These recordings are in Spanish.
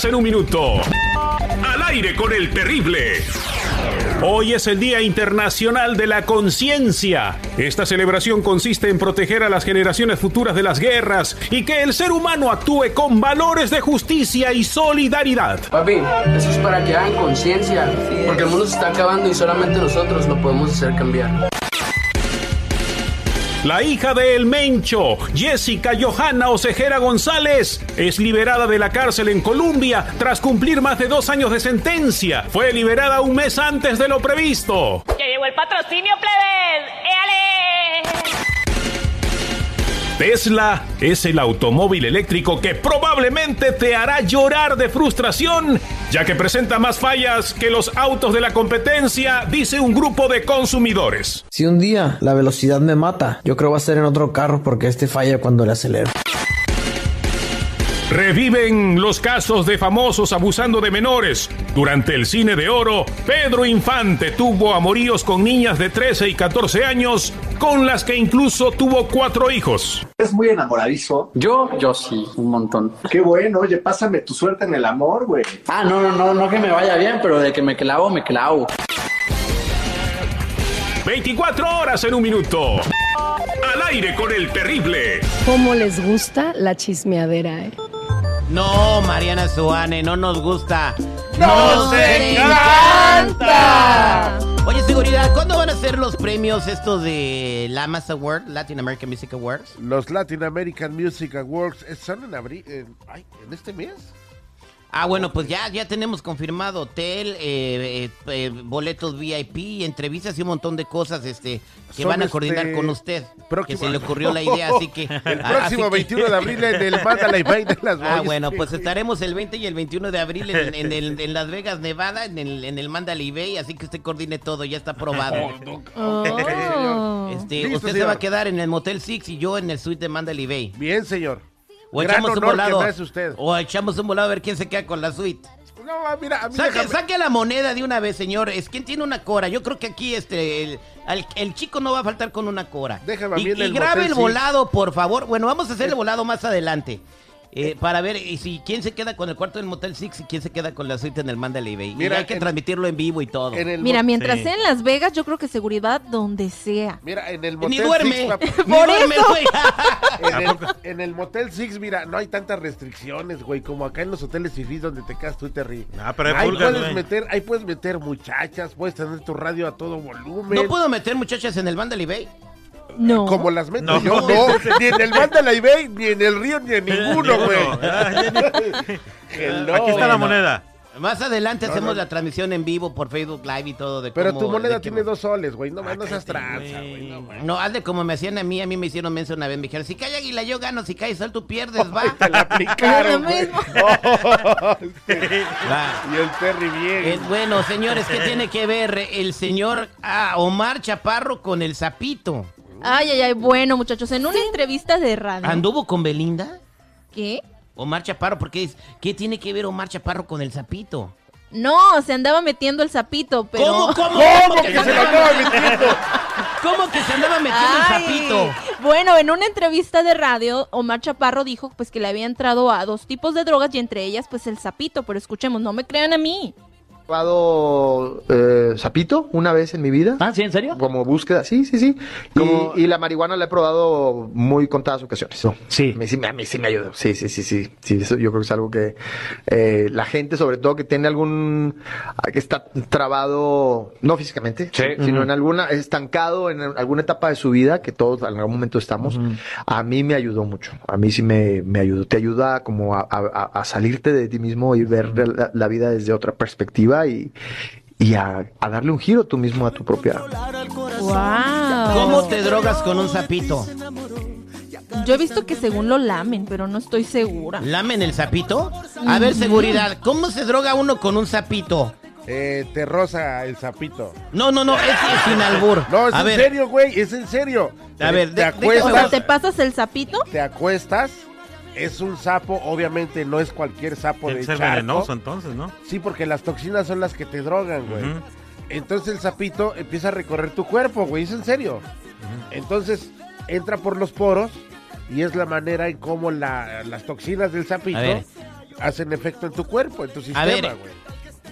24 horas en un minuto. Al aire con el terrible. Hoy es el Día Internacional de la Conciencia. Esta celebración consiste en proteger a las generaciones futuras de las guerras y que el ser humano actúe con valores de justicia y solidaridad. Papi, eso es para que hagan conciencia, porque el mundo se está acabando y solamente nosotros lo podemos hacer cambiar. La hija de El Mencho, Jessica Johanna Osejera González, es liberada de la cárcel en Colombia tras cumplir más de dos años de sentencia. Fue liberada un mes antes de lo previsto. ¡Ya llegó el patrocinio, plebes! ¡Éale! Tesla es el automóvil eléctrico que probablemente te hará llorar de frustración, ya que presenta más fallas que los autos de la competencia, dice un grupo de consumidores. Si un día la velocidad me mata, yo creo va a ser en otro carro porque este falla cuando le acelero. Reviven los casos de famosos abusando de menores. Durante el cine de oro, Pedro Infante tuvo amoríos con niñas de 13 y 14 años, con las que incluso tuvo cuatro hijos. ¿Es muy enamoradizo? Yo, yo sí, un montón. Qué bueno, oye, pásame tu suerte en el amor, güey. Ah, no, no, no, no que me vaya bien, pero de que me clavo, me clavo. 24 horas en un minuto. Al aire con el terrible. ¿Cómo les gusta la chismeadera, eh? No, Mariana Suane, no nos gusta. ¡Nos encanta! Oye, seguridad, ¿cuándo van a ser los premios estos de Lamas Award, Latin American Music Awards? Los Latin American Music Awards eh, son en abril, en, ay, en este mes. Ah, bueno, pues ya, ya tenemos confirmado hotel, eh, eh, eh, boletos VIP, entrevistas y un montón de cosas este, que Son, van a coordinar este, con usted. próximo- Que se le ocurrió la idea, así que... El ah, próximo que- 21 de abril en el Mandalay Bay de las Ah, Boys. bueno, pues estaremos el 20 y el 21 de abril en, en el- en Las Vegas, Nevada, en el, en el Mandalay Bay, así que usted coordine todo, ya está aprobado. Oh. Este, Listo, usted se va a quedar en el Motel Six y yo en el suite de Mandalay Bay. Bien, señor. O Gran echamos un volado. usted. O echamos un volado a ver quién se queda con la suite. No, mira, a mí Saque, la moneda de una vez, señores. ¿Quién tiene una cora? Yo creo que aquí este el, chico no va a faltar con una cora. Déjame a y, mí en y el grabe Motel el volado, por favor. Bueno, vamos a hacer el volado más adelante. Eh, para ver y si quién se queda con el cuarto del Motel Six y quién se queda con la suite en el Mandalay Bay. Mira, y hay que en- transmitirlo en vivo y todo. en Mira, mientras Sí. sea en Las Vegas, yo creo que seguridad donde sea. Mira, en el Ni Motel duerme. Six, Ni duerme, güey. en, el, en el Motel Six, mira, no hay tantas restricciones, güey, como acá en los hoteles fifís donde te quedas tú y te ríes. Ah, pero hay ahí pulgas, puedes güey. meter, ahí puedes meter muchachas, puedes tener tu radio a todo volumen. no puedo meter muchachas en el Mandalay Bay. No. Como las meto No. yo, no, ni en el Mandalay Bay, ni en el río, ni en ninguno, güey. Hello. Aquí está la moneda. Más adelante hacemos la transmisión en vivo por Facebook Live y todo de Pero cómo- tu moneda de tiene dos soles, güey, no, Ah, no seas tranza, güey. No. No, hazle como me hacían a mí, a mí me hicieron menso una vez, me dijeron, si cae águila yo gano, si cae sol tú pierdes, va. Te la aplicaron, güey. Oh, sí. Y el Terry bien. Eh, bueno, señores, ¿qué tiene que ver el señor ah, Omar Chaparro con el sapito? Ay, ay, ay. Bueno, muchachos, en una entrevista de radio. ¿Anduvo con Belinda? ¿Qué? Omar Chaparro, ¿por qué, es- ¿qué tiene que ver Omar Chaparro con el sapito? No, se andaba metiendo el sapito, pero. ¿Cómo, cómo, ¿Cómo que se lo acaba metiendo? ¿Cómo que se andaba metiendo el sapito? Bueno, en una entrevista de radio, Omar Chaparro dijo pues que le había entrado a dos tipos de drogas y entre ellas pues el sapito, pero escuchemos, no me crean a mí. Probado eh, sapito una vez en mi vida. Ah, ¿sí? ¿En serio? Como búsqueda, sí, sí, sí. Como- Y, y la marihuana la he probado muy contadas ocasiones. Sí. A mí sí, me- a mí sí me ayudó. Sí, sí, sí, sí. sí eso yo creo que es algo que eh, la gente, sobre todo que tiene algún. que está trabado, no físicamente, Sí. sino en alguna. estancado en alguna etapa de su vida, que todos en algún momento estamos. A mí me ayudó mucho. A mí sí me, me ayudó. Te ayuda como a, a- a salirte de ti mismo y ver la, la vida desde otra perspectiva y, y a, a darle un giro tú mismo a tu propia. Wow. ¿Cómo te drogas con un sapito? Yo he visto que según lo lamen, pero no estoy segura. ¿Lamen el sapito? A ver, seguridad, ¿cómo se droga uno con un sapito? Eh, te roza el sapito. No, no, no, es, es sin albur. No, es A en ver, serio, güey, es en serio. A Eh, ver, te de- O sea, acuestas, ¿te pasas el sapito? te acuestas, es un sapo, obviamente no es cualquier sapo Tiene de ser charco. venenoso entonces, ¿no? Sí, porque las toxinas son las que te drogan, güey. Entonces el sapito empieza a recorrer tu cuerpo, güey, es en serio. Entonces entra por los poros y es la manera en cómo la- las toxinas del sapito hacen efecto en tu cuerpo, en tu sistema, A ver, güey.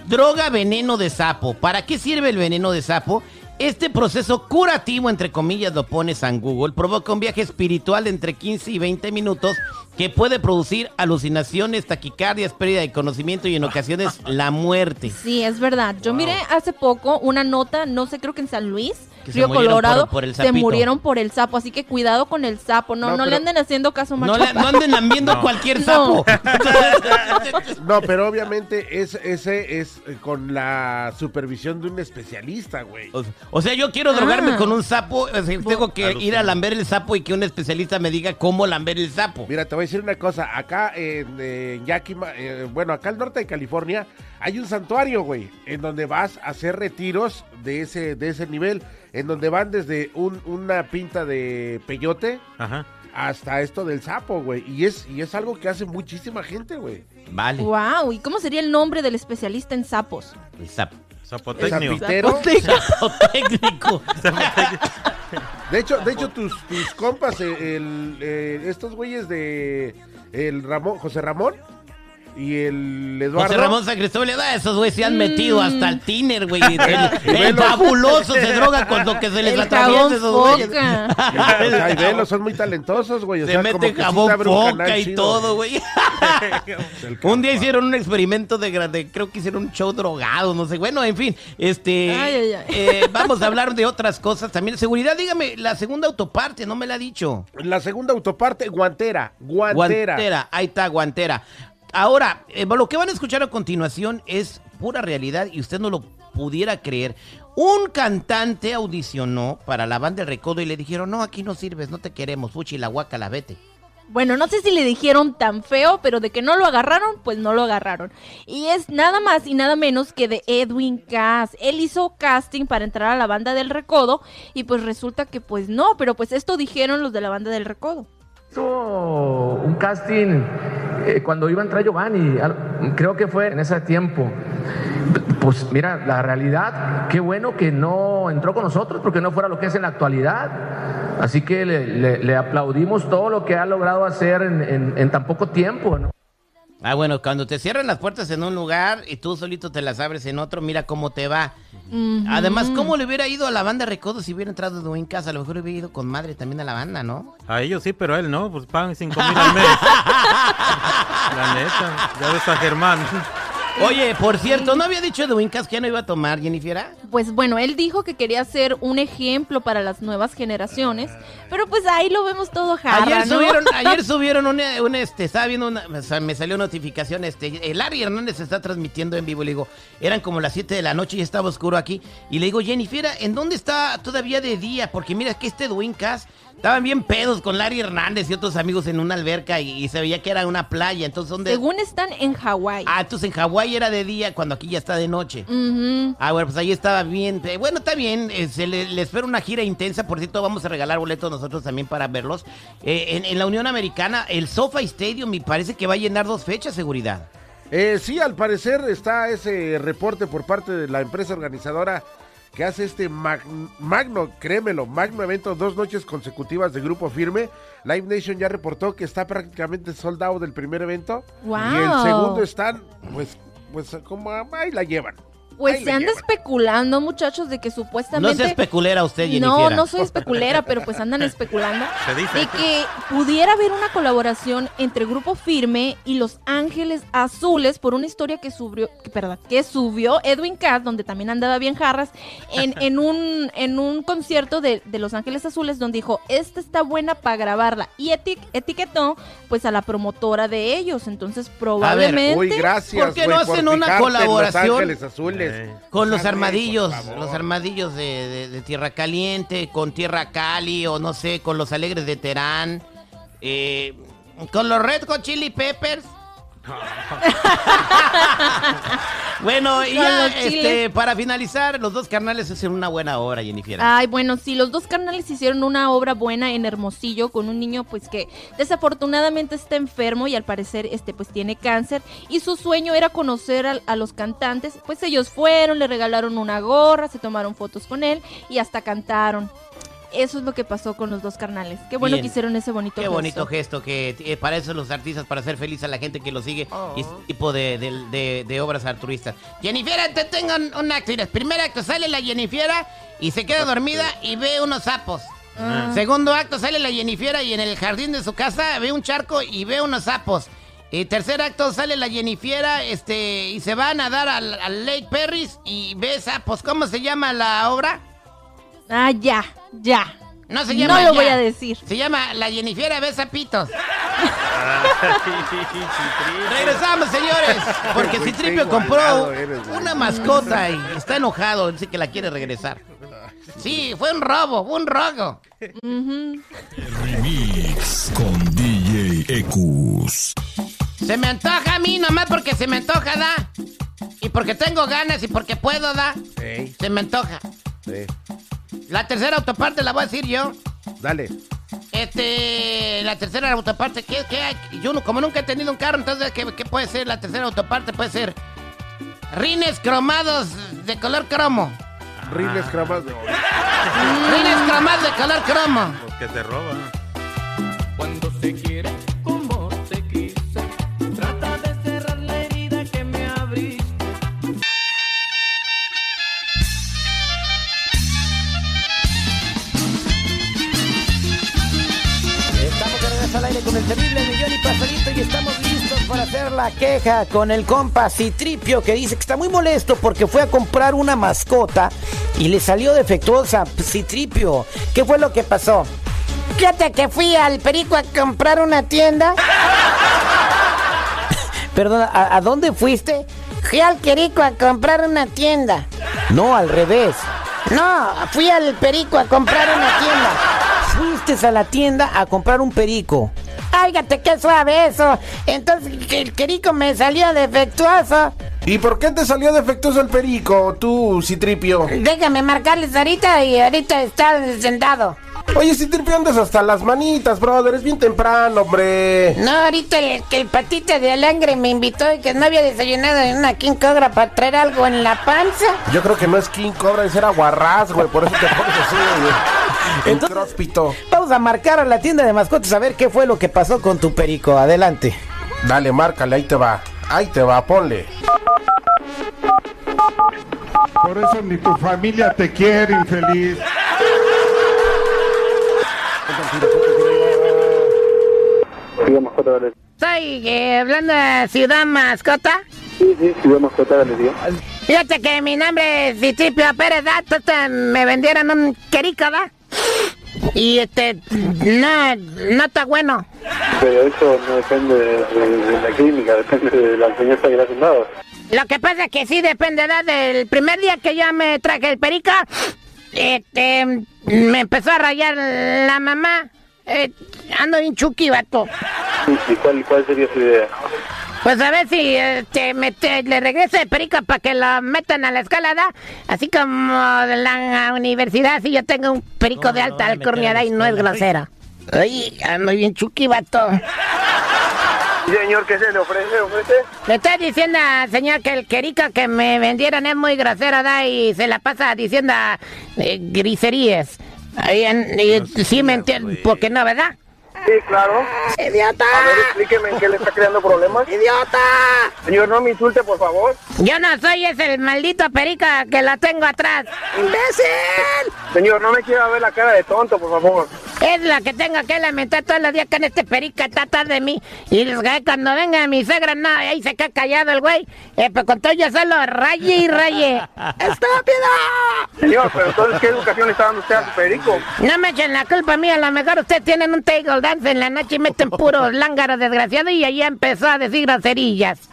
Droga veneno de sapo. ¿Para qué sirve el veneno de sapo? Este proceso curativo, entre comillas, lo pones en Google, provoca un viaje espiritual de entre 15 y 20 minutos que puede producir alucinaciones, taquicardias, pérdida de conocimiento y en ocasiones la muerte. Sí, es verdad. Yo miré hace poco una nota, no sé, creo que en San Luis, Que Río Colorado, por- por el se murieron por el sapo. Así que cuidado con el sapo. No, No, no, le anden haciendo caso, No, macho. le- no anden lambiendo No. cualquier No. sapo. No, pero obviamente es, ese es eh, con la supervisión de un especialista, güey. O- O sea, yo quiero drogarme Ah. con un sapo, o sea, tengo que ir a lamber el sapo y que un especialista me diga cómo lamber el sapo. Mira, te voy a decir una cosa. Acá en, en Yakima, eh, bueno, acá al norte de California, hay un santuario, güey, en donde vas a hacer retiros de ese, de ese nivel, en donde van desde un- una pinta de peyote Ajá. hasta esto del sapo, güey. Y es, y es algo que hace muchísima gente, güey. Vale. Wow, ¿y cómo sería el nombre del especialista en sapos? El sapo. Zapotécnico. Zapitero. Sapo técnico. De hecho, de hecho tus, tus compas, eh, el, eh, estos güeyes de el Ramón, José Ramón y el Eduardo. José Ramón San Cristóbal, ah, esos güeyes se han metido hasta el tiner, güey. El, fabuloso se droga con lo que se les atraviesa esos güeyes. foca. O sea, y velo, son muy talentosos, güey. O Se sea, mete jabón foca y chido. todo, güey. un día hicieron un experimento de grande, creo que hicieron un show drogado, no sé. Bueno, en fin, este, Ay, ay, ay. eh, vamos a hablar de otras cosas también. Seguridad, dígame, la segunda autoparte, no me la ha dicho. La segunda autoparte, guantera. Guantera. Guantera, ahí está, guantera. Ahora, eh, lo que van a escuchar a continuación es pura realidad y usted no lo pudiera creer. Un cantante audicionó para la banda del Recodo y le dijeron, no, aquí no sirves, no te queremos, fuchi la guacala, vete. Bueno, no sé si le dijeron tan feo, pero de que no lo agarraron, pues no lo agarraron. Y es nada más y nada menos que de Edwin Cass. Él hizo casting para entrar a la banda del Recodo y pues resulta que pues no, pero pues esto dijeron los de la banda del Recodo. Hizo un casting eh, cuando iba a entrar Giovanni, creo que fue en ese tiempo. Pues mira, la realidad, qué bueno que no entró con nosotros porque no fuera lo que es en la actualidad. Así que le, le- aplaudimos todo lo que ha logrado hacer en, tan poco tiempo. Ah, bueno, cuando te cierran las puertas en un lugar y tú solito te las abres en otro, mira cómo te va. Además, ¿cómo le hubiera ido a la banda Recodo si hubiera entrado de en casa? A lo mejor hubiera ido con madre también a la banda, ¿no? A ellos sí, pero a él no, pues pagan 5 mil al mes. La neta, ya ves a Germán. Oye, por cierto, ¿no había dicho Edwin que ya no iba a tomar, Jennifer? Pues bueno, él dijo que quería ser un ejemplo para las nuevas generaciones, pero pues ahí lo vemos todo jarra, Ayer ¿no? subieron, ayer subieron una, una, este, estaba viendo una, o sea, me salió notificación, este, el Larry Hernández está transmitiendo en vivo, le digo, eran como las 7 de la noche y estaba oscuro aquí, y le digo, Jennifer, ¿en dónde está todavía de día? Porque mira que este Edwin Cass, estaban bien pedos con Larry Hernández y otros amigos en una alberca y, y se veía que era una playa, entonces ¿dónde? Según están en Hawái. Ah, entonces en Hawái era de día, cuando aquí ya está de noche. Ah, bueno, pues ahí estaba bien. Eh, Bueno, está bien. eh, se le, le espera una gira intensa. Por cierto, vamos a regalar boletos nosotros también para verlos. Eh, en, en la Unión Americana, el SoFi Stadium me parece que va a llenar dos fechas, seguridad. Eh, sí, al parecer está ese reporte por parte de la empresa organizadora que hace este mag- magno, créemelo, magno evento, dos noches consecutivas de grupo firme. Live Nation ya reportó que está prácticamente soldado del primer evento. Wow. Y el segundo están, pues, pues como ahí la llevan. Pues Ahí se anda llevan. especulando, muchachos, de que No supuestamente... se especulera usted, Jennifer. No, no soy especulera, pero pues andan especulando Se dice. de que pudiera haber una colaboración entre Grupo Firme y Los Ángeles Azules por una historia que subió, que, perdón, que subió Edwin Cass, donde también andaba bien jarras, en, en un en un concierto de, de Los Ángeles Azules, donde dijo, esta está buena para grabarla. Y eti- etiquetó pues a la promotora de ellos. Entonces probablemente... Uy, gracias. ¿Por qué no hacen por una colaboración? Los Ángeles Azules. Con los armadillos, los armadillos de, de- de Tierra Caliente, con Tierra Cali, o no sé, con los alegres de Terán, eh, con los Red Hot Chili Peppers. bueno, y ya, este, para finalizar, los dos carnales hacen una buena hora, Jennifer. Ay, bueno, sí, los dos carnales hicieron una obra buena en Hermosillo con un niño pues que desafortunadamente está enfermo y al parecer este pues tiene cáncer y su sueño era conocer al- a, los cantantes, pues ellos fueron, le regalaron una gorra, se tomaron fotos con él y hasta cantaron. Eso es lo que pasó con los dos carnales. Qué bueno Bien. que hicieron ese bonito Qué gesto. bonito gesto que eh, para eso los artistas, para hacer feliz a la gente que lo sigue y ese tipo de, de- de- de obras altruistas. Jennifer, te tengo un, un acto. Mira, primer acto sale la Jennifer y se queda dormida y ve unos sapos. Ah. Segundo acto sale la Jennifer y en el jardín de su casa ve un charco y ve unos sapos. Y tercer acto sale la Jennifer este, y se va a nadar al, al Lake Perris y ve sapos. ¿Cómo se llama la obra? Ah, ya, ya. No se llama No lo ya. voy a decir. Se llama La Jennifer ve sapitos. Regresamos, señores. Porque Citripio compró una mascota y está enojado. Dice que la quiere regresar. Sí, fue un robo, fue un robo. Remix con DJ Ecus. Se me antoja a mí nomás porque se me antoja, da. Y porque tengo ganas y porque puedo, da. Ey, Se me antoja. sí. La tercera autoparte la voy a decir yo. Dale. Este, la tercera autoparte, ¿qué, qué hay? Yo no- como nunca he tenido un carro, entonces, ¿qué, qué puede ser la tercera autoparte? Puede ser rines cromados de color cromo. Rines cremados. Rines cromados de color cromo. Los que te roban. Cuando se quiere con el terrible millón y pasadito y estamos listos para hacer la queja con el compa Citripio que dice que está muy molesto porque fue a comprar una mascota y le salió defectuosa. Citripio, ¿qué fue lo que pasó? Fíjate que fui al perico a comprar una tienda. Perdona, ¿a, a dónde fuiste? Fui al perico a comprar una tienda. No, al revés. No, fui al perico a comprar una tienda. Fuiste a la tienda a comprar un perico. Áigate, qué suave eso. Entonces el perico me salió defectuoso. ¿Y por qué te salió defectuoso el perico, tú, Citripio? Déjame marcarles ahorita y ahorita está sentado. Oye, Citripio, andas hasta las manitas, brother. Es bien temprano, hombre. No, ahorita el, patita de alangre me invitó y que no había desayunado en una King Cobra para traer algo en la panza. Yo creo que no es King Cobra, es era Guarraz, güey. Por eso te pones así, güey. En cróspito. Vamos a marcar a la tienda de mascotas a ver qué fue lo que pasó con tu perico. Adelante. Dale, márcale, ahí te va. Ahí te va, ponle. Por eso ni tu familia te quiere, infeliz. Estoy eh, hablando de Ciudad Mascota. Sí, sí, Ciudad Mascota Galería. Fíjate que mi nombre es Citripio Pérez, ¿da? Entonces, me vendieron un querico, ¿da? Y este, no, no está bueno. Pero eso no depende de, de- de la clínica, depende de la enseñanza que le dado. Lo que pasa es que sí depende, ¿da? Del primer día que yo me traje el perica, este, me empezó a rayar la mamá. Eh, ando bien chucky, vato. ¿Y cuál, cuál sería su idea? Pues a ver si este, me te- le regreso de perica para que lo metan a la escalada. Así como de la universidad, si yo tengo un perico de alta alcorniada y no es grosera. Ay, ando bien vato. Sí, señor, ¿qué se le ofrece? ¿Ofrece? Le estoy diciendo al señor que el querica que me vendieron es muy grosero, da, y se la pasa diciendo eh, griserías. Ahí en- y sí me entiende, porque no, ¿verdad? Sí, claro. ¡Idiota! A ver, explíqueme en qué le está creando problemas. ¡Idiota! Señor, no me insulte, por favor. Yo no soy ese el maldito perica que lo tengo atrás. ¡Imbécil! Señor, no me quiera ver la cara de tonto, por favor. Es la que tengo que lamentar todos los días que en este perica está atrás de mí. Y cuando venga mi suegra, no, ahí se queda callado el güey. Eh, pero con todo yo solo raye y raye. ¡Estúpido! Señor, pero entonces, ¿qué educación le está dando usted a su perico? No me echen la culpa mía, a lo mejor ustedes tienen un table en la noche y meten puros lángaros desgraciados y ahí empezó a decir groserillas.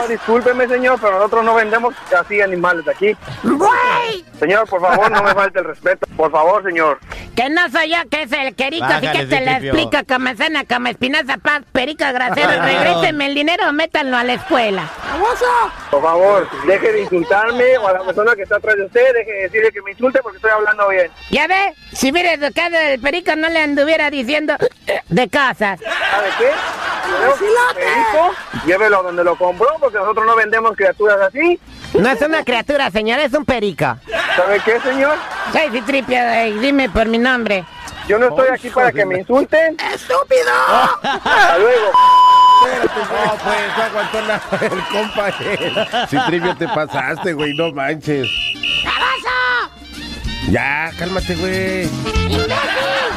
No, discúlpeme, señor, pero nosotros no vendemos así animales de aquí. ¡Güey! Señor, por favor, no me falte el respeto. Por favor, señor. Que no soy yo, que es el querico, así que te lo Citripio. explico como cena, como espinaza, paz, perico, grasero. Claro. Regrésenme el dinero o métanlo a la escuela. Por favor, deje de insultarme o a la persona que está atrás de usted, deje de decirle que me insulte porque estoy hablando bien. ¿Ya ve? Si hubiera educado el perico no le anduviera diciendo de cosas. ¿Sabe qué? Perico, llévelo donde lo compró porque nosotros no vendemos criaturas así. No es una criatura, señor, es un perico. ¿Sabe qué, señor? Soy Citripio, eh, dime por mi nombre. Yo no estoy aquí para que me insulten. ¡Estúpido! Hasta luego. No, pues, aguantó la, el compa. te pasaste, güey, no manches. Ya, cálmate, güey.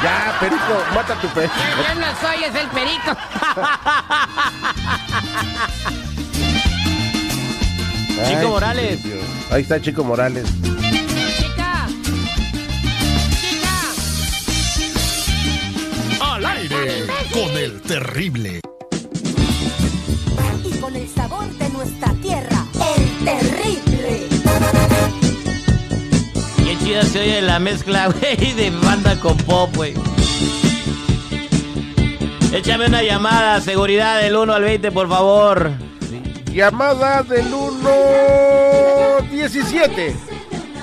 Ya, perico, mata a tu perico. Yo no soy, es el perico. Chico Ay, Morales. Ahí está Chico Morales. Al aire con el terrible. Y con el sabor de nuestra tierra, el terrible. Qué chida se oye la mezcla, güey, de banda con pop, güey. Échame una llamada, seguridad del 1 al 20, por favor. Llamada del 1 17.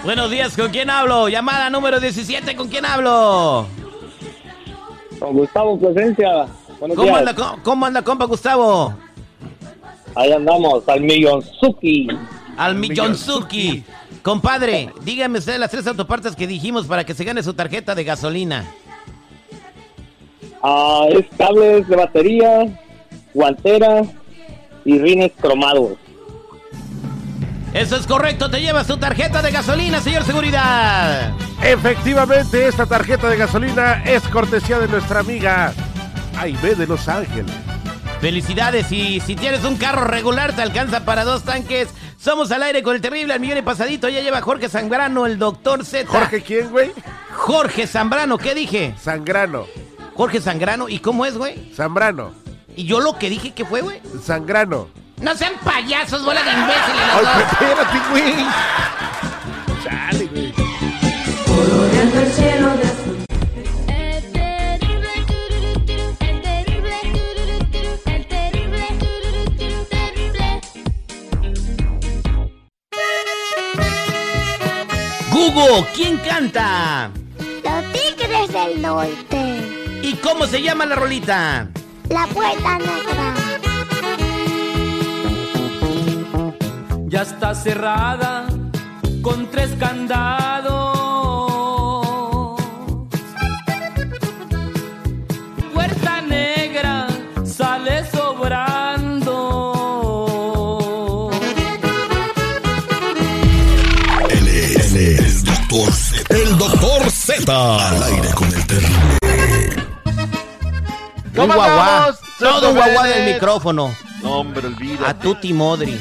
Buenos días, ¿con quién hablo? Llamada número 17, ¿con quién hablo? Con Gustavo Presencia. Buenos ¿Cómo días. anda, ¿Cómo anda, compa Gustavo? Ahí andamos, al millonzuki. Al Millonzuki. Compadre, dígame usted las tres autopartes que dijimos para que se gane su tarjeta de gasolina. Ah, es cables de batería, guantera y rines cromados. Eso es correcto, te llevas tu tarjeta de gasolina, señor seguridad. Efectivamente, esta tarjeta de gasolina es cortesía de nuestra amiga Aime de Los Ángeles. Felicidades y si tienes un carro regular te alcanza para dos tanques. Somos al aire con el terrible al millón y pasadito. Ya lleva Jorge Zambrano, el doctor Z. ¿Jorge quién, güey? Jorge Zambrano, ¿qué dije? Sangrano. Jorge Sangrano, ¿y cómo es, güey? Zambrano. ¿Y yo lo que dije que fue, güey? Sangrano. No sean payasos, bola de imbéciles los Ay, dos. espérate, güey. Chale, güey. Google, ¿quién canta? Los tigres del norte. ¿Y cómo se llama la rolita? La puerta negra. Ya está cerrada con tres candados. Puerta negra sale sobrando. Él es el doctor Z. El doctor Z. Al aire con. Un ¿Cómo guaguá. Todo un guaguá del micrófono. No, hombre, olvídate. A Tuti Modri.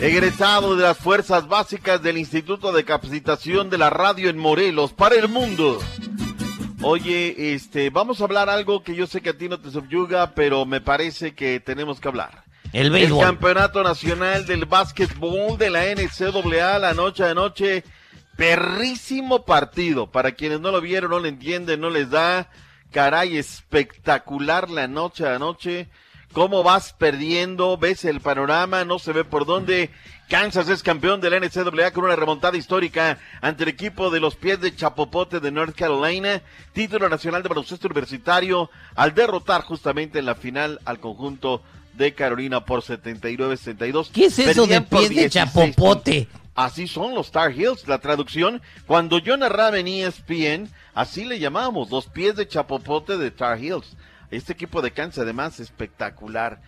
Egresado de las Fuerzas Básicas del Instituto de Capacitación de la Radio en Morelos para el mundo. Oye, este, vamos a hablar algo que yo sé que a ti no te subyuga, pero me parece que tenemos que hablar. El béisbol. Campeonato Nacional del Básquetbol de la NCAA la noche de noche. Perrísimo partido. Para quienes no lo vieron, no lo entienden, no les da. Caray, espectacular la noche a noche. Cómo vas perdiendo, ves el panorama, no se ve por dónde. Kansas es campeón de la NCAA con una remontada histórica ante el equipo de los pies de Chapopote de North Carolina. Título nacional de baloncesto universitario al derrotar justamente en la final al conjunto de Carolina por 79-62. ¿Qué es eso de Perdían pies de 16 chapopote? Así son los Tar Heels, la traducción. Cuando yo narraba en ESPN, así le llamábamos, los pies de chapopote de Tar Heels. Este equipo de Kansas, además, espectacular.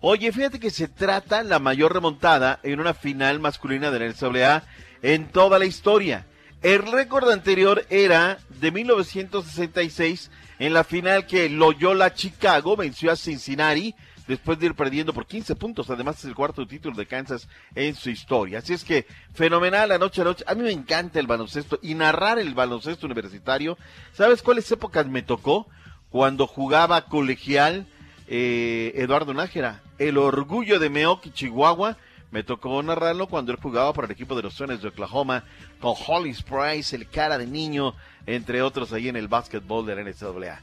Oye, fíjate que se trata la mayor remontada en una final masculina de la NCAA en toda la historia. El récord anterior era de 1966 en la final que Loyola Chicago venció a Cincinnati después de ir perdiendo por 15 puntos. Además es el cuarto título de Kansas en su historia. Así es que fenomenal la noche a mí me encanta el baloncesto y narrar el baloncesto universitario. ¿Sabes cuáles épocas me tocó? Cuando jugaba colegial eh, Eduardo Nájera. El orgullo de Meoki, Chihuahua. Me tocó narrarlo cuando él jugaba para el equipo de los Sones de Oklahoma con Hollis Price, el cara de niño, entre otros ahí en el básquetbol de la NCAA.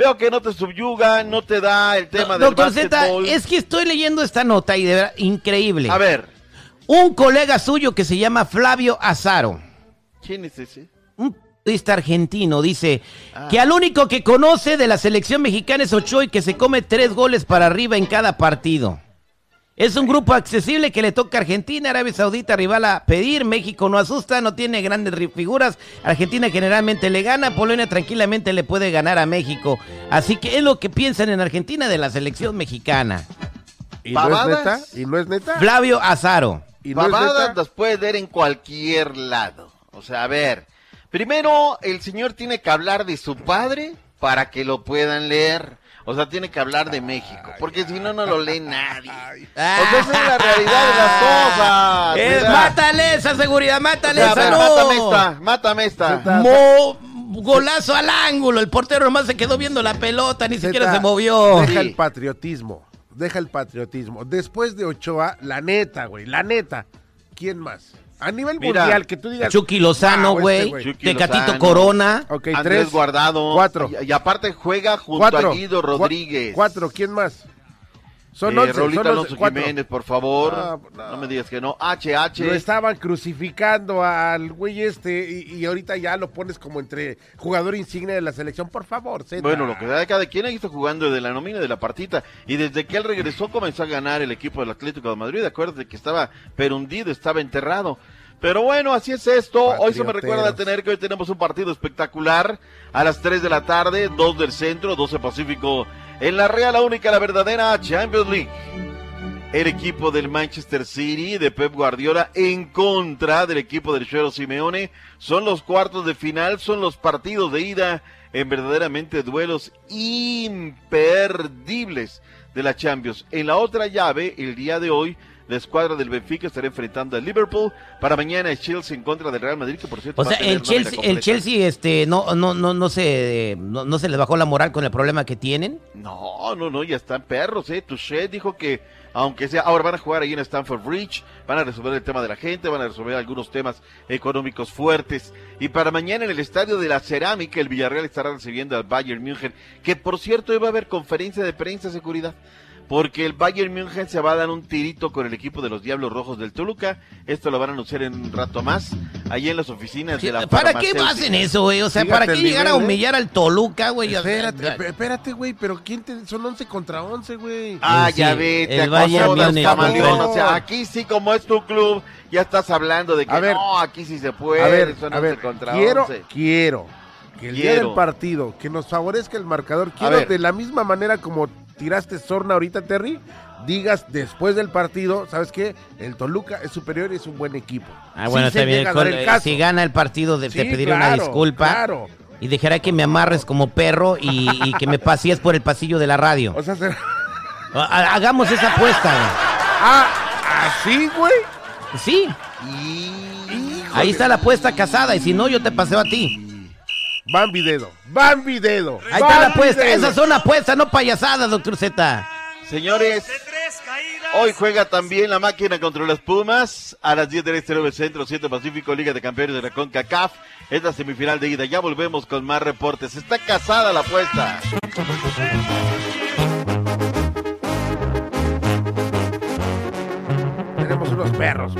Veo que no te subyuga, no te da el tema del Doctor Z, básquetbol. es que estoy leyendo esta nota y de verdad, increíble. A ver. Un colega suyo que se llama Flavio Azaro, ¿Quién es ese? un periodista argentino, dice Ah. que al único que conoce de la selección mexicana es Ochoa y que se come tres goles para arriba en cada partido. Es un grupo accesible que le toca a Argentina, Arabia Saudita rival a pedir. México no asusta, no tiene grandes figuras. Argentina generalmente le gana. Polonia tranquilamente le puede ganar a México. Así que es lo que piensan en Argentina de la selección mexicana. ¿Y no es neta? ¿Y no es neta? Flavio Azaro. ¿Y no Babadas neta? las puede ver en cualquier lado. O sea, a ver, primero el señor tiene que hablar de su padre para que lo puedan leer. O sea, tiene que hablar de México, porque si no, no lo lee nadie. O sea, esa es la realidad de las cosas. Sea, mátale esa seguridad, mátale o sea, a esa ver, no. mátame esta, mátame esta. Mo- golazo al ángulo. El portero nomás se quedó viendo la pelota, ni siquiera se movió. Deja el patriotismo. Deja el patriotismo. Después de Ochoa, la neta, güey, la neta. ¿Quién más? A nivel Mira, mundial, que tú digas. Chucky Lozano, "Wow, güey. este güey". Tecatito Lozano, Corona. Ok, Andrés tres. Guardado. Cuatro. Y, y aparte juega junto Cuatro. a Guido Rodríguez. Cuatro, ¿quién más? Son Eh, once, Raulito son Alonso. Jiménez, por favor. No, No, me digas que no. HH. Lo estaban crucificando al güey este y, y ahorita ya lo pones como entre jugador insignia de la selección. Por favor, Zeta. Bueno, lo que da de cada quien ahí está jugando desde la nómina de la partita. Y desde que él regresó comenzó a ganar el equipo del Atlético de Madrid. Acuérdate que estaba perundido, estaba enterrado. Pero bueno, así es esto. Hoy se me recuerda tener que hoy tenemos un partido espectacular a las 3 de la tarde, 2 del centro, 12 Pacífico. En la Real, la única, la verdadera Champions League. El equipo del Manchester City de Pep Guardiola en contra del equipo del Chero Simeone. Son los cuartos de final, son los partidos de ida en verdaderamente duelos imperdibles de la Champions. En la otra llave, el día de hoy, la escuadra del Benfica estará enfrentando al Liverpool. Para mañana es Chelsea en contra del Real Madrid, que por cierto O sea, el Chelsea, el. Chelsea este, no, no, no, no, se, no, no se les bajó la moral con el problema que tienen. No, no, no, ya están perros, eh. Touché dijo que, aunque sea, ahora van a jugar ahí en Stanford Bridge, van a resolver el tema de la gente, van a resolver algunos temas económicos fuertes. Y para mañana en el Estadio de la Cerámica, el Villarreal estará recibiendo al Bayern München, que por cierto iba a haber conferencia de prensa de seguridad. Porque el Bayern München se va a dar un tirito con el equipo de los Diablos Rojos del Toluca. Esto lo van a anunciar en un rato más, ahí en las oficinas de la ¿Para qué hacen eso, güey? O sea, Fíjate ¿para qué llegar a ¿eh? humillar al Toluca, güey? Espérate, esp- espérate, güey, pero ¿quién te... son 11 contra 11, güey? Ah, Sí, ya sí, vete, el Bayern Múnich O sea, aquí sí, como es tu club, ya estás hablando de que A ver, no, aquí sí se puede. a ver, son a 11 ver, contra quiero, 11. quiero que el día del partido, que nos favorezca el marcador, quiero de la misma manera como tiraste sorna ahorita, Terry, digas después del partido, ¿sabes qué? El Toluca es superior y es un buen equipo. Ah, bueno, Sí el caso. si gana el partido, de- te pediré una disculpa. claro. Y dejará que me amarres como perro y, y que me pasees por el pasillo de la radio. O sea, será- Ha- ha- Hagamos esa apuesta. Ah, ¿así, güey? Sí. Ahí está la apuesta casada. Y si no, yo te paseo a ti. Bambi dedo, Bambi dedo. Ahí está la apuesta. dedo. Esas son apuestas, no payasadas, doctor Z. Señores, hoy juega también la máquina contra las Pumas a las 10 del Este 9 Centro 7 Pacífico, Liga de Campeones de la CONCACAF. Es la semifinal de ida. Ya volvemos con más reportes. Está casada la apuesta. Tenemos unos perros.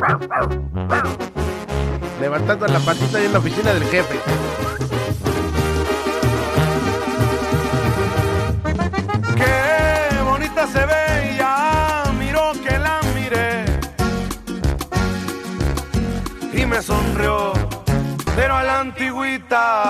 Levantando la patita ahí en la oficina del jefe. Yeah.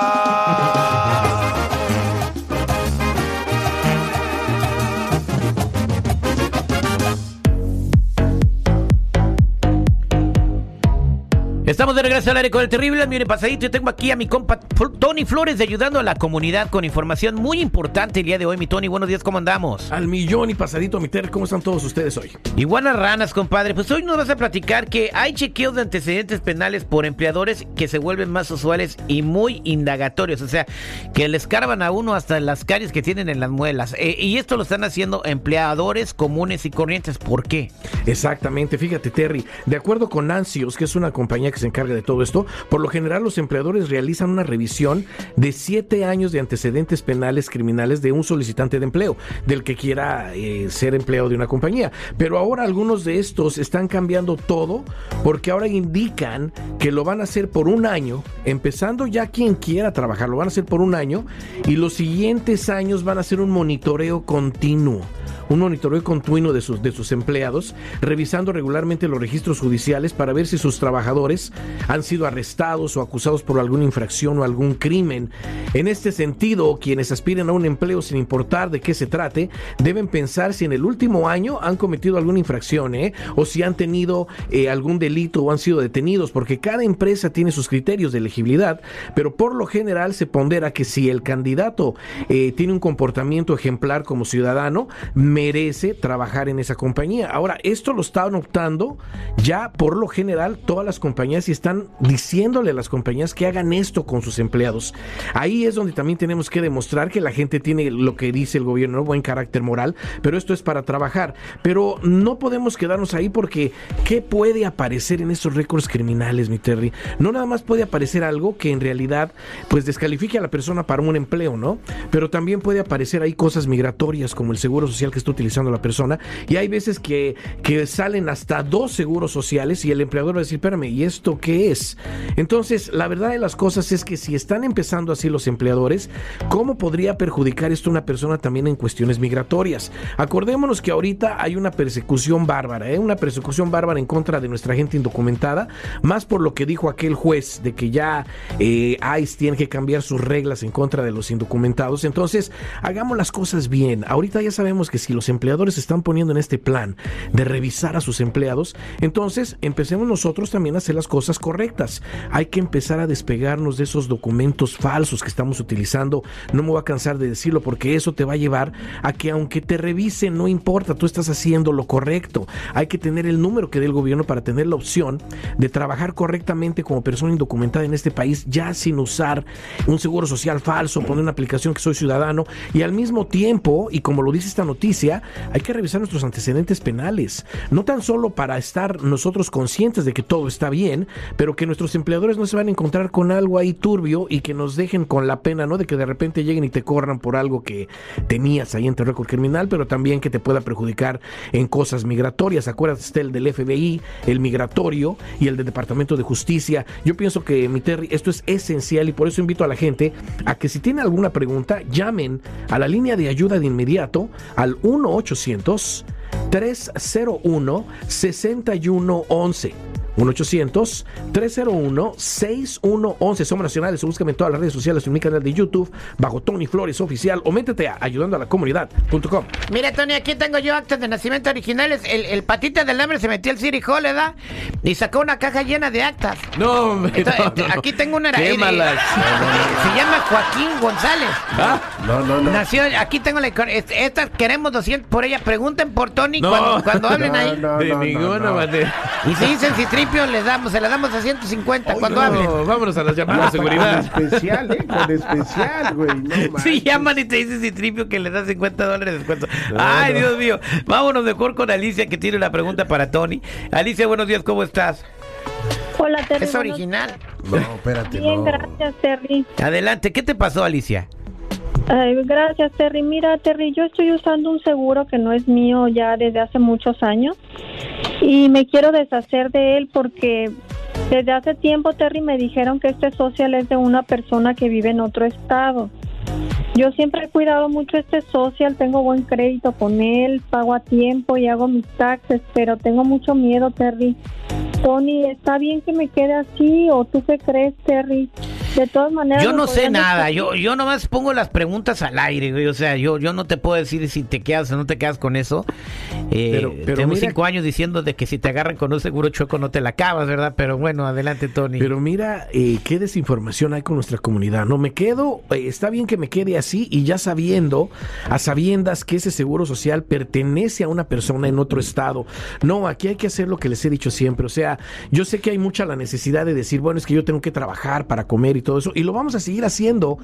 De regreso al aire con el terrible, mire pasadito. Yo tengo aquí a mi compa Tony Flores ayudando a la comunidad con información muy importante el día de hoy. Mi Tony, buenos días, ¿cómo andamos? Al millón y pasadito, mi Ter, ¿cómo están todos ustedes hoy? Iguanas ranas, compadre. Pues hoy nos vas a platicar que hay chequeos de antecedentes penales por empleadores que se vuelven más usuales y muy indagatorios. O sea, que les carban a uno hasta las caries que tienen en las muelas. Eh, y esto lo están haciendo empleadores comunes y corrientes. ¿Por qué? Exactamente, fíjate Terry, de acuerdo con Ansios, que es una compañía que se encarga de todo esto, por lo general los empleadores realizan una revisión de siete años de antecedentes penales criminales de un solicitante de empleo, del que quiera eh, ser empleado de una compañía. Pero ahora algunos de estos están cambiando todo porque ahora indican que lo van a hacer por un año, empezando ya quien quiera trabajar, lo van a hacer por un año y los siguientes años van a ser un monitoreo continuo un monitoreo continuo de sus, de sus empleados, revisando regularmente los registros judiciales para ver si sus trabajadores han sido arrestados o acusados por alguna infracción o algún crimen. En este sentido, quienes aspiren a un empleo sin importar de qué se trate, deben pensar si en el último año han cometido alguna infracción ¿eh? o si han tenido eh, algún delito o han sido detenidos, porque cada empresa tiene sus criterios de elegibilidad, pero por lo general se pondera que si el candidato eh, tiene un comportamiento ejemplar como ciudadano, merece trabajar en esa compañía. Ahora, esto lo están optando ya por lo general todas las compañías y están diciéndole a las compañías que hagan esto con sus empleados. Ahí es donde también tenemos que demostrar que la gente tiene lo que dice el gobierno, buen carácter moral, pero esto es para trabajar. Pero no podemos quedarnos ahí porque ¿qué puede aparecer en esos récords criminales, mi Terry? No nada más puede aparecer algo que en realidad pues descalifique a la persona para un empleo, ¿no? Pero también puede aparecer ahí cosas migratorias como el seguro social que está utilizando la persona y hay veces que, que salen hasta dos seguros sociales y el empleador va a decir, espérame, ¿y esto qué es? Entonces, la verdad de las cosas es que si están empezando así los empleadores, ¿cómo podría perjudicar esto a una persona también en cuestiones migratorias? Acordémonos que ahorita hay una persecución bárbara, ¿eh? una persecución bárbara en contra de nuestra gente indocumentada, más por lo que dijo aquel juez de que ya eh, ICE tiene que cambiar sus reglas en contra de los indocumentados. Entonces, hagamos las cosas bien. Ahorita ya sabemos que si los empleadores se están poniendo en este plan de revisar a sus empleados, entonces empecemos nosotros también a hacer las cosas correctas. Hay que empezar a despegarnos de esos documentos falsos que estamos utilizando. No me voy a cansar de decirlo porque eso te va a llevar a que aunque te revisen, no importa, tú estás haciendo lo correcto. Hay que tener el número que dé el gobierno para tener la opción de trabajar correctamente como persona indocumentada en este país, ya sin usar un seguro social falso, poner una aplicación que soy ciudadano y al mismo tiempo, y como lo dice esta noticia, hay que revisar nuestros antecedentes penales. No tan solo para estar nosotros conscientes de que todo está bien, pero que nuestros empleadores no se van a encontrar con algo ahí turbio y que nos dejen con la pena, ¿no? De que de repente lleguen y te corran por algo que tenías ahí en tu récord criminal, pero también que te pueda perjudicar en cosas migratorias. Acuérdate está el del FBI, el migratorio y el del Departamento de Justicia. Yo pienso que, mi Terry, esto es esencial y por eso invito a la gente a que si tiene alguna pregunta, llamen a la línea de ayuda de inmediato al 1 800 301 6111 1-800-301-6111. Somos nacionales. Búscame en todas las redes sociales, en mi canal de YouTube, bajo Tony Flores Oficial, o métete a ayudando a la comunidad.com. Mira, Tony, aquí tengo yo actas de nacimiento originales. El, el patita del hambre se metió al City Hall, ¿verdad? Y sacó una caja llena de actas. No, hombre, Entonces, no, no. Aquí tengo una. Qué eh, eh, malas. Se llama Joaquín González. Ah, no, no, no. Nació, aquí tengo la. est- Estas queremos 200 por ella. Pregunten por Tony No. cuando, cuando hablen No, ahí. no, De ninguna no. manera. Y si dicen Citripio, les damos, se la damos a 150 cuando no, hablen. vámonos a las llamadas de seguridad. Con especial, ¿eh? Con especial, güey. No. Si llaman y te dicen Citripio que le da 50 dólares de descuento. Ay, Dios mío. Vámonos mejor con Alicia que tiene una pregunta para Tony. Alicia, buenos días, ¿cómo estás? Hola, Terry. Es original. No, espérate, Bien, no. gracias, Terry. Adelante, ¿qué te pasó, Alicia? Ay, gracias, Terry. Mira, Terry, yo estoy usando un seguro que no es mío ya desde hace muchos años y me quiero deshacer de él porque desde hace tiempo, Terry, me dijeron que este social es de una persona que vive en otro estado. Yo siempre he cuidado mucho este social, tengo buen crédito con él, pago a tiempo y hago mis taxes, pero tengo mucho miedo, Terry. Tony, ¿está bien que me quede así o tú qué crees, Terry? De todas maneras... Yo ¿me no sé nada, decir- yo, yo nomás pongo las preguntas al aire, güey. O sea, yo, yo no te puedo decir si te quedas o no te quedas con eso. Eh, Pero- pero tenemos mira- cinco años diciendo de que si te agarran con un seguro chueco no te la acabas, ¿verdad? Pero bueno, adelante, Tony. Pero mira, eh, qué desinformación hay con nuestra comunidad. No me quedo, eh, está bien que me quede así y ya sabiendo, a sabiendas que ese seguro social pertenece a una persona en otro estado. No, aquí hay que hacer lo que les he dicho siempre. O sea, yo sé que hay mucha la necesidad de decir, bueno, es que yo tengo que trabajar para comer y todo eso, y lo vamos a seguir haciendo,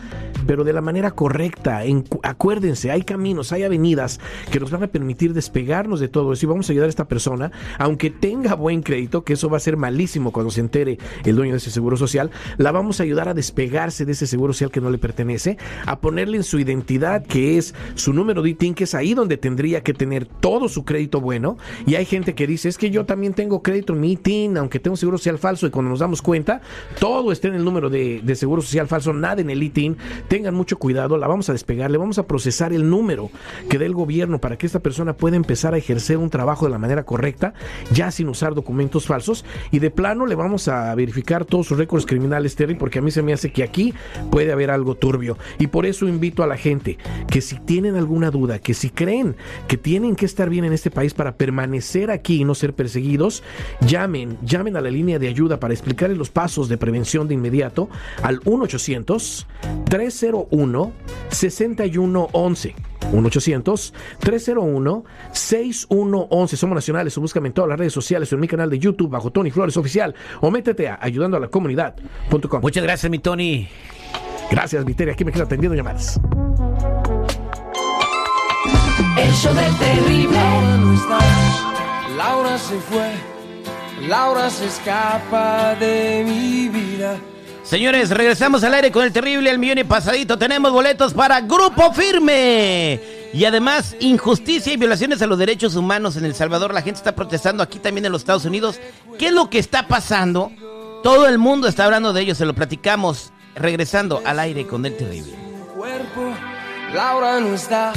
pero de la manera correcta. En- acuérdense, hay caminos, hay avenidas que nos van a permitir despegarnos de todo eso y vamos a ayudar a esta persona, aunque tenga buen crédito, que eso va a ser malísimo cuando se entere el dueño de ese seguro social, la vamos a ayudar a despegarse de ese seguro social que no le pertenece, a ponerle en su identidad, que es su número de ITIN, que es ahí donde tendría que tener todo su crédito bueno. Y hay gente que dice, es que yo también tengo crédito en mi ITIN, aunque tengo seguro social falso, y cuando nos damos cuenta, todo está en el número de, de seguro social falso, nada en el ITIN. Tengan mucho cuidado, la vamos a despegar, le vamos a procesar el número que dé el gobierno para que esta persona pueda empezar a ejercer un trabajo de la manera correcta, ya sin usar documentos falsos. Y de plano le vamos a verificar todos sus récords criminales, Terry, porque a mí se me hace que aquí puede haber algo turbio. Y por eso invito a la gente que si tienen alguna duda, que si creen que tienen que estar bien en este país para permanecer aquí y no ser perseguidos, llamen, llamen a la línea de ayuda para explicarles los pasos de prevención de inmediato al 1-800-301-6111. 1-800-301-6111. Somos nacionales o búscame en todas las redes sociales o en mi canal de YouTube bajo Tony Flores Oficial o métete a ayudando a la comunidad.com. Muchas gracias, mi Tony. Gracias, Viteria. Aquí me quedo atendiendo llamadas. El show del terrible. Laura se fue, Laura se escapa de mi vida. Señores, regresamos al aire con el terrible El Millón y Pasadito. Tenemos boletos para Grupo Firme. Y además, injusticia y violaciones a los derechos humanos en El Salvador. La gente está protestando aquí también en los Estados Unidos. ¿Qué es lo que está pasando? Todo el mundo está hablando de ello, se lo platicamos regresando al aire con el terrible. Laura no está.